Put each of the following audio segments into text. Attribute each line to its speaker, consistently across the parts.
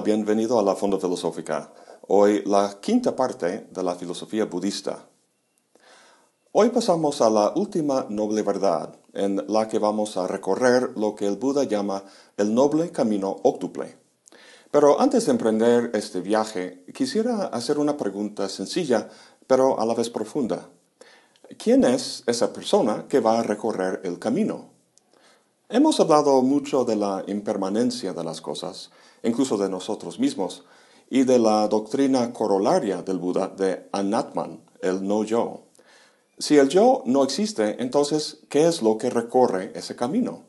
Speaker 1: Bienvenido a la Fonda Filosófica. Hoy la quinta parte de la filosofía budista. Hoy pasamos a la última noble verdad, en la que vamos a recorrer lo que el Buda llama el noble camino óctuple. Pero antes de emprender este viaje, quisiera hacer una pregunta sencilla, pero a la vez profunda. ¿Quién es esa persona que va a recorrer el camino? Hemos hablado mucho de la impermanencia de las cosas, incluso de nosotros mismos, y de la doctrina corolaria del Buda de Anatman, el no yo. Si el yo no existe, entonces, ¿qué es lo que recorre ese camino?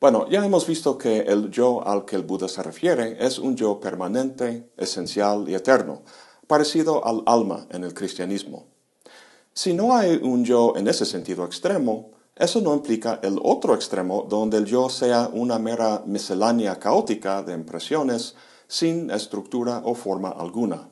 Speaker 1: Bueno, ya hemos visto que el yo al que el Buda se refiere es un yo permanente, esencial y eterno, parecido al alma en el cristianismo. Si no hay un yo en ese sentido extremo, eso no implica el otro extremo donde el yo sea una mera miscelánea caótica de impresiones sin estructura o forma alguna.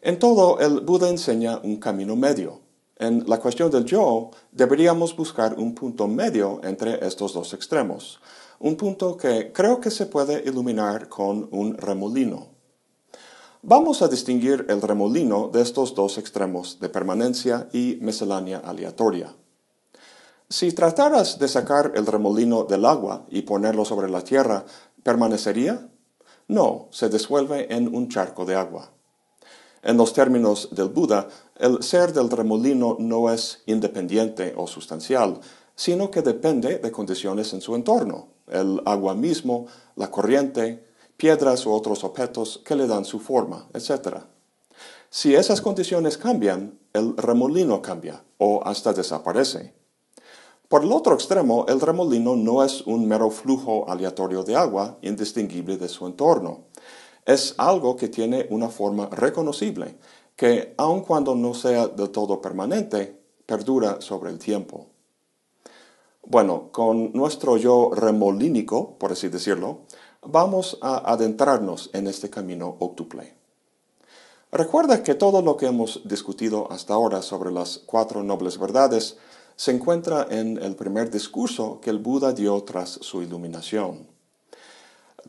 Speaker 1: En todo, el Buda enseña un camino medio. En la cuestión del yo, deberíamos buscar un punto medio entre estos dos extremos, un punto que creo que se puede iluminar con un remolino. Vamos a distinguir el remolino de estos dos extremos de permanencia y miscelánea aleatoria. Si trataras de sacar el remolino del agua y ponerlo sobre la tierra, ¿permanecería? No, se disuelve en un charco de agua. En los términos del Buda, el ser del remolino no es independiente o sustancial, sino que depende de condiciones en su entorno, el agua mismo, la corriente, piedras u otros objetos que le dan su forma, etc. Si esas condiciones cambian, el remolino cambia o hasta desaparece. Por el otro extremo, el remolino no es un mero flujo aleatorio de agua indistinguible de su entorno. Es algo que tiene una forma reconocible, que aun cuando no sea del todo permanente, perdura sobre el tiempo. Bueno, con nuestro yo remolínico, por así decirlo, vamos a adentrarnos en este camino octuple. Recuerda que todo lo que hemos discutido hasta ahora sobre las cuatro nobles verdades se encuentra en el primer discurso que el Buda dio tras su iluminación.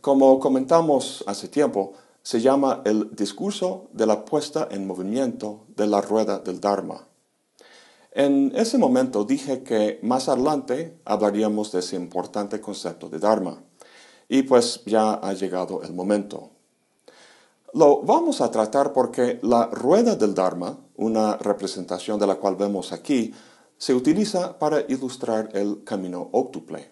Speaker 1: Como comentamos hace tiempo, se llama el discurso de la puesta en movimiento de la rueda del Dharma. En ese momento dije que más adelante hablaríamos de ese importante concepto de Dharma. Y pues ya ha llegado el momento. Lo vamos a tratar porque la rueda del Dharma, una representación de la cual vemos aquí, se utiliza para ilustrar el camino óctuple.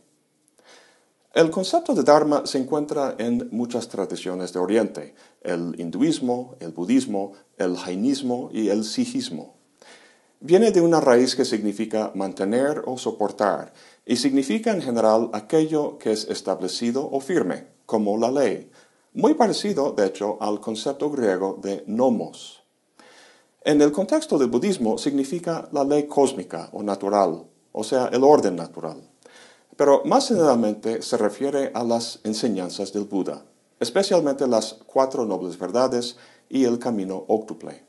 Speaker 1: El concepto de Dharma se encuentra en muchas tradiciones de Oriente, el hinduismo, el budismo, el jainismo y el sijismo. Viene de una raíz que significa mantener o soportar y significa en general aquello que es establecido o firme, como la ley, muy parecido, de hecho, al concepto griego de nomos. En el contexto del budismo significa la ley cósmica o natural, o sea, el orden natural. Pero más generalmente se refiere a las enseñanzas del Buda, especialmente las cuatro nobles verdades y el camino óctuple.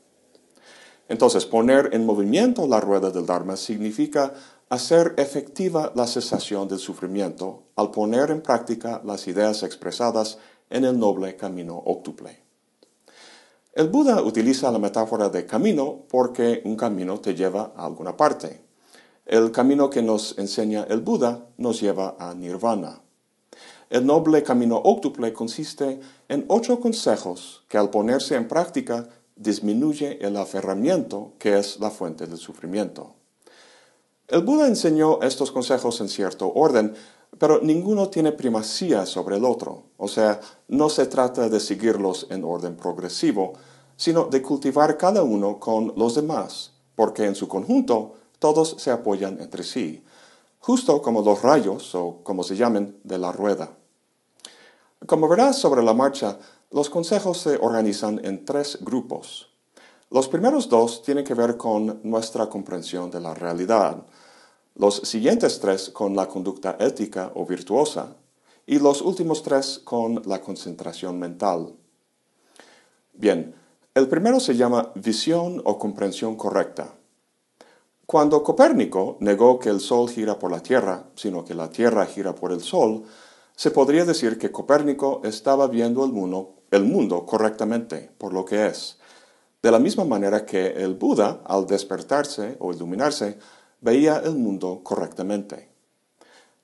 Speaker 1: Entonces, poner en movimiento la rueda del Dharma significa hacer efectiva la cesación del sufrimiento al poner en práctica las ideas expresadas en el noble camino óctuple. El Buda utiliza la metáfora de camino porque un camino te lleva a alguna parte. El camino que nos enseña el Buda nos lleva a nirvana. El noble camino óctuple consiste en ocho consejos que al ponerse en práctica disminuye el aferramiento que es la fuente del sufrimiento. El Buda enseñó estos consejos en cierto orden, pero ninguno tiene primacía sobre el otro, o sea, no se trata de seguirlos en orden progresivo, sino de cultivar cada uno con los demás, porque en su conjunto todos se apoyan entre sí, justo como los rayos, o como se llamen, de la rueda. Como verás sobre la marcha, los consejos se organizan en tres grupos. Los primeros dos tienen que ver con nuestra comprensión de la realidad, los siguientes tres con la conducta ética o virtuosa y los últimos tres con la concentración mental. Bien, el primero se llama visión o comprensión correcta. Cuando Copérnico negó que el Sol gira por la Tierra, sino que la Tierra gira por el Sol, se podría decir que Copérnico estaba viendo el mundo, el mundo correctamente por lo que es, de la misma manera que el Buda, al despertarse o iluminarse, veía el mundo correctamente.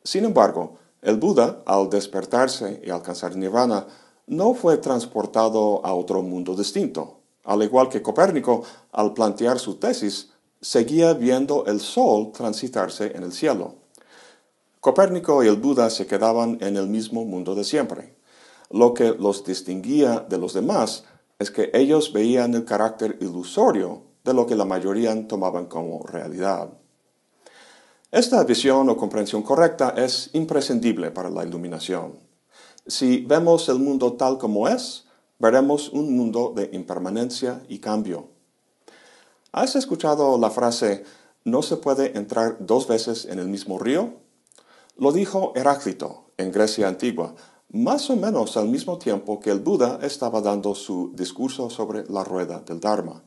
Speaker 1: Sin embargo, el Buda, al despertarse y alcanzar nirvana, no fue transportado a otro mundo distinto. Al igual que Copérnico, al plantear su tesis, seguía viendo el sol transitarse en el cielo. Copérnico y el Buda se quedaban en el mismo mundo de siempre. Lo que los distinguía de los demás es que ellos veían el carácter ilusorio de lo que la mayoría tomaban como realidad. Esta visión o comprensión correcta es imprescindible para la iluminación. Si vemos el mundo tal como es, veremos un mundo de impermanencia y cambio. ¿Has escuchado la frase no se puede entrar dos veces en el mismo río? Lo dijo Heráclito en Grecia antigua, más o menos al mismo tiempo que el Buda estaba dando su discurso sobre la rueda del Dharma.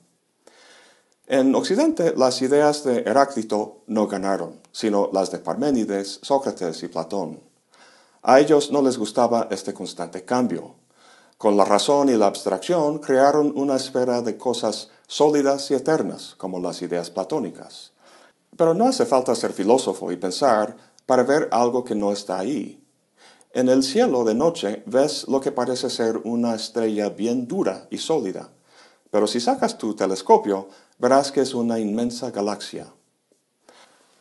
Speaker 1: En Occidente, las ideas de Heráclito no ganaron, sino las de Parménides, Sócrates y Platón. A ellos no les gustaba este constante cambio. Con la razón y la abstracción crearon una esfera de cosas sólidas y eternas, como las ideas platónicas. Pero no hace falta ser filósofo y pensar para ver algo que no está ahí. En el cielo de noche ves lo que parece ser una estrella bien dura y sólida, pero si sacas tu telescopio verás que es una inmensa galaxia.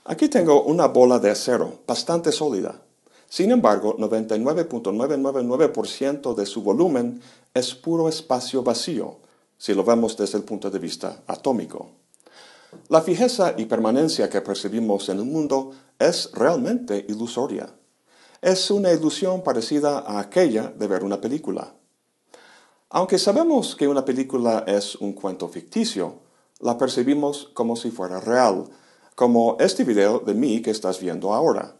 Speaker 1: Aquí tengo una bola de acero bastante sólida. Sin embargo, 99.999% de su volumen es puro espacio vacío, si lo vemos desde el punto de vista atómico. La fijeza y permanencia que percibimos en el mundo es realmente ilusoria es una ilusión parecida a aquella de ver una película. Aunque sabemos que una película es un cuento ficticio, la percibimos como si fuera real, como este video de mí que estás viendo ahora.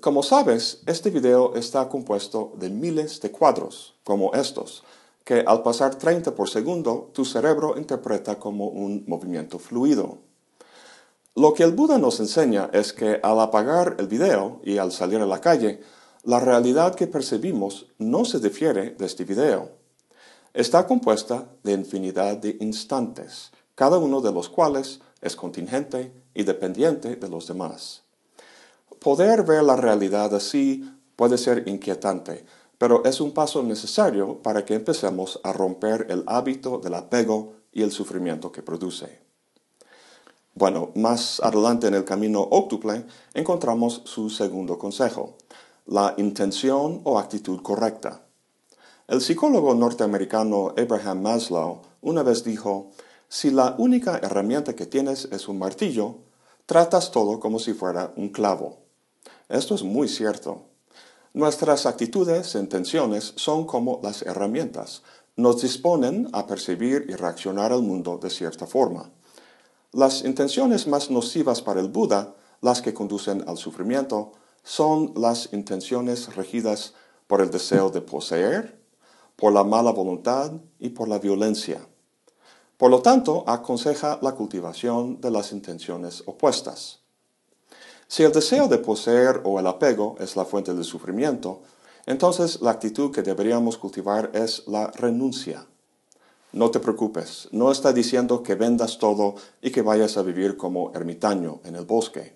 Speaker 1: Como sabes, este video está compuesto de miles de cuadros, como estos, que al pasar 30 por segundo tu cerebro interpreta como un movimiento fluido. Lo que el Buda nos enseña es que al apagar el video y al salir a la calle, la realidad que percibimos no se difiere de este video. Está compuesta de infinidad de instantes, cada uno de los cuales es contingente y dependiente de los demás. Poder ver la realidad así puede ser inquietante, pero es un paso necesario para que empecemos a romper el hábito del apego y el sufrimiento que produce. Bueno, más adelante en el camino óctuple encontramos su segundo consejo, la intención o actitud correcta. El psicólogo norteamericano Abraham Maslow una vez dijo, si la única herramienta que tienes es un martillo, tratas todo como si fuera un clavo. Esto es muy cierto. Nuestras actitudes e intenciones son como las herramientas. Nos disponen a percibir y reaccionar al mundo de cierta forma. Las intenciones más nocivas para el Buda, las que conducen al sufrimiento, son las intenciones regidas por el deseo de poseer, por la mala voluntad y por la violencia. Por lo tanto, aconseja la cultivación de las intenciones opuestas. Si el deseo de poseer o el apego es la fuente del sufrimiento, entonces la actitud que deberíamos cultivar es la renuncia. No te preocupes, no está diciendo que vendas todo y que vayas a vivir como ermitaño en el bosque.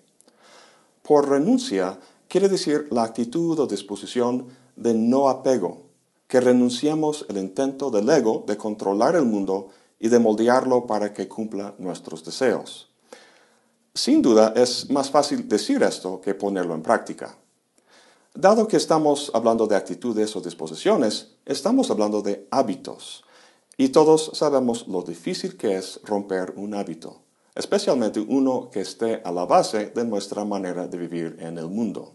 Speaker 1: Por renuncia quiere decir la actitud o disposición de no apego, que renunciemos el intento del ego de controlar el mundo y de moldearlo para que cumpla nuestros deseos. Sin duda es más fácil decir esto que ponerlo en práctica. Dado que estamos hablando de actitudes o disposiciones, estamos hablando de hábitos y todos sabemos lo difícil que es romper un hábito, especialmente uno que esté a la base de nuestra manera de vivir en el mundo.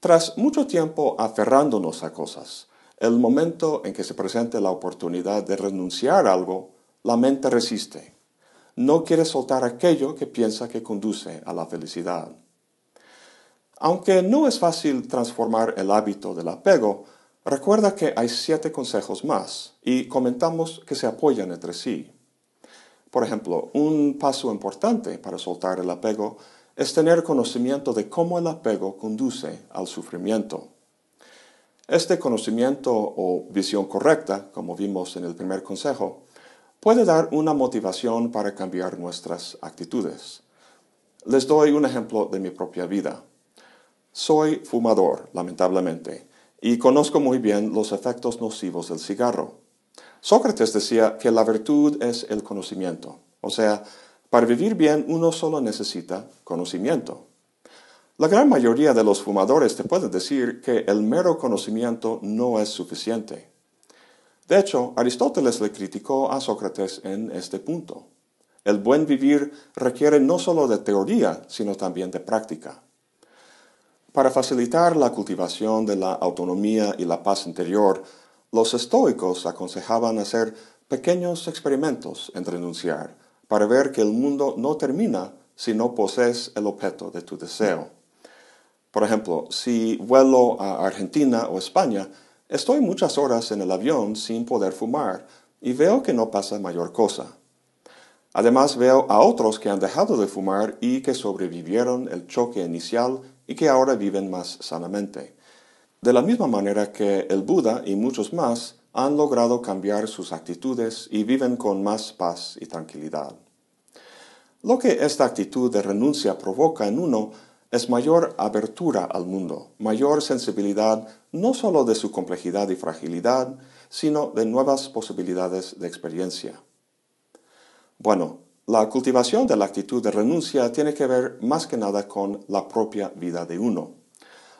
Speaker 1: Tras mucho tiempo aferrándonos a cosas, el momento en que se presente la oportunidad de renunciar a algo, la mente resiste. No quiere soltar aquello que piensa que conduce a la felicidad. Aunque no es fácil transformar el hábito del apego, Recuerda que hay siete consejos más y comentamos que se apoyan entre sí. Por ejemplo, un paso importante para soltar el apego es tener conocimiento de cómo el apego conduce al sufrimiento. Este conocimiento o visión correcta, como vimos en el primer consejo, puede dar una motivación para cambiar nuestras actitudes. Les doy un ejemplo de mi propia vida. Soy fumador, lamentablemente, y conozco muy bien los efectos nocivos del cigarro. Sócrates decía que la virtud es el conocimiento, o sea, para vivir bien uno solo necesita conocimiento. La gran mayoría de los fumadores te pueden decir que el mero conocimiento no es suficiente. De hecho, Aristóteles le criticó a Sócrates en este punto. El buen vivir requiere no solo de teoría, sino también de práctica. Para facilitar la cultivación de la autonomía y la paz interior, los estoicos aconsejaban hacer pequeños experimentos en renunciar, para ver que el mundo no termina si no posees el objeto de tu deseo. Por ejemplo, si vuelo a Argentina o España, Estoy muchas horas en el avión sin poder fumar y veo que no pasa mayor cosa. Además veo a otros que han dejado de fumar y que sobrevivieron el choque inicial y que ahora viven más sanamente. De la misma manera que el Buda y muchos más han logrado cambiar sus actitudes y viven con más paz y tranquilidad. Lo que esta actitud de renuncia provoca en uno es mayor abertura al mundo, mayor sensibilidad no sólo de su complejidad y fragilidad, sino de nuevas posibilidades de experiencia. Bueno, la cultivación de la actitud de renuncia tiene que ver más que nada con la propia vida de uno.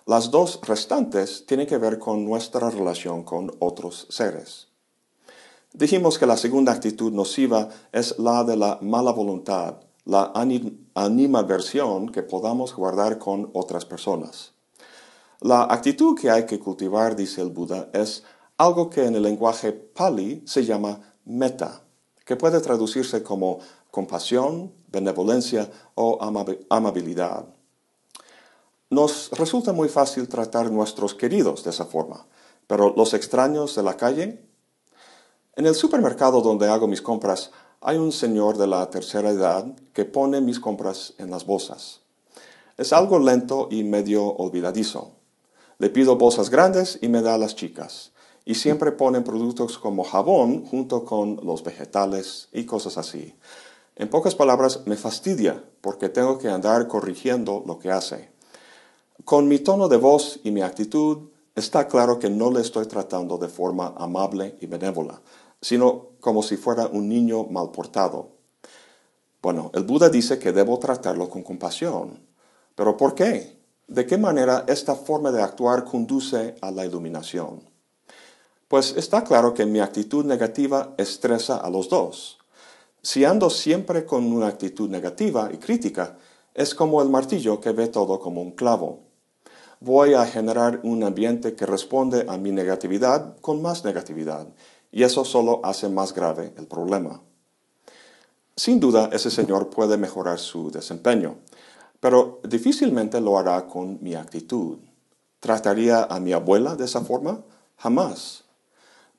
Speaker 1: Las dos restantes tienen que ver con nuestra relación con otros seres. Dijimos que la segunda actitud nociva es la de la mala voluntad, la animadversión que podamos guardar con otras personas. La actitud que hay que cultivar, dice el Buda, es algo que en el lenguaje pali se llama meta, que puede traducirse como compasión, benevolencia o amabilidad. Nos resulta muy fácil tratar nuestros queridos de esa forma, pero los extraños de la calle. En el supermercado donde hago mis compras hay un señor de la tercera edad que pone mis compras en las bolsas. Es algo lento y medio olvidadizo. Le pido bolsas grandes y me da las chicas. Y siempre ponen productos como jabón junto con los vegetales y cosas así. En pocas palabras, me fastidia porque tengo que andar corrigiendo lo que hace. Con mi tono de voz y mi actitud, está claro que no le estoy tratando de forma amable y benévola, sino como si fuera un niño mal portado. Bueno, el Buda dice que debo tratarlo con compasión. ¿Pero por qué? ¿De qué manera esta forma de actuar conduce a la iluminación? Pues está claro que mi actitud negativa estresa a los dos. Si ando siempre con una actitud negativa y crítica, es como el martillo que ve todo como un clavo. Voy a generar un ambiente que responde a mi negatividad con más negatividad y eso solo hace más grave el problema. Sin duda, ese señor puede mejorar su desempeño, pero difícilmente lo hará con mi actitud. ¿Trataría a mi abuela de esa forma? Jamás.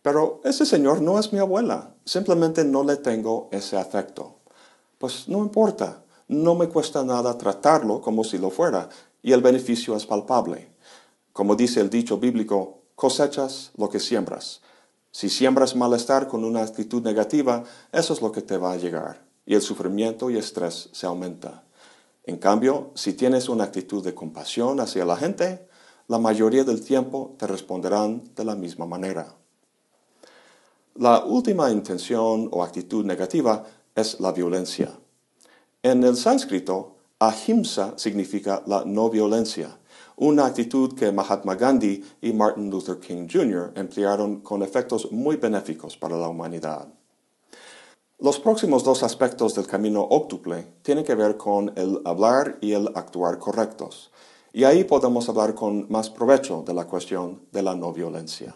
Speaker 1: Pero ese señor no es mi abuela, simplemente no le tengo ese afecto. Pues no importa, no me cuesta nada tratarlo como si lo fuera, y el beneficio es palpable. Como dice el dicho bíblico, cosechas lo que siembras. Si siembras malestar con una actitud negativa, eso es lo que te va a llegar, y el sufrimiento y estrés se aumenta. En cambio, si tienes una actitud de compasión hacia la gente, la mayoría del tiempo te responderán de la misma manera. La última intención o actitud negativa es la violencia. En el sánscrito, ahimsa significa la no violencia, una actitud que Mahatma Gandhi y Martin Luther King Jr. emplearon con efectos muy benéficos para la humanidad. Los próximos dos aspectos del camino óctuple tienen que ver con el hablar y el actuar correctos, y ahí podemos hablar con más provecho de la cuestión de la no violencia.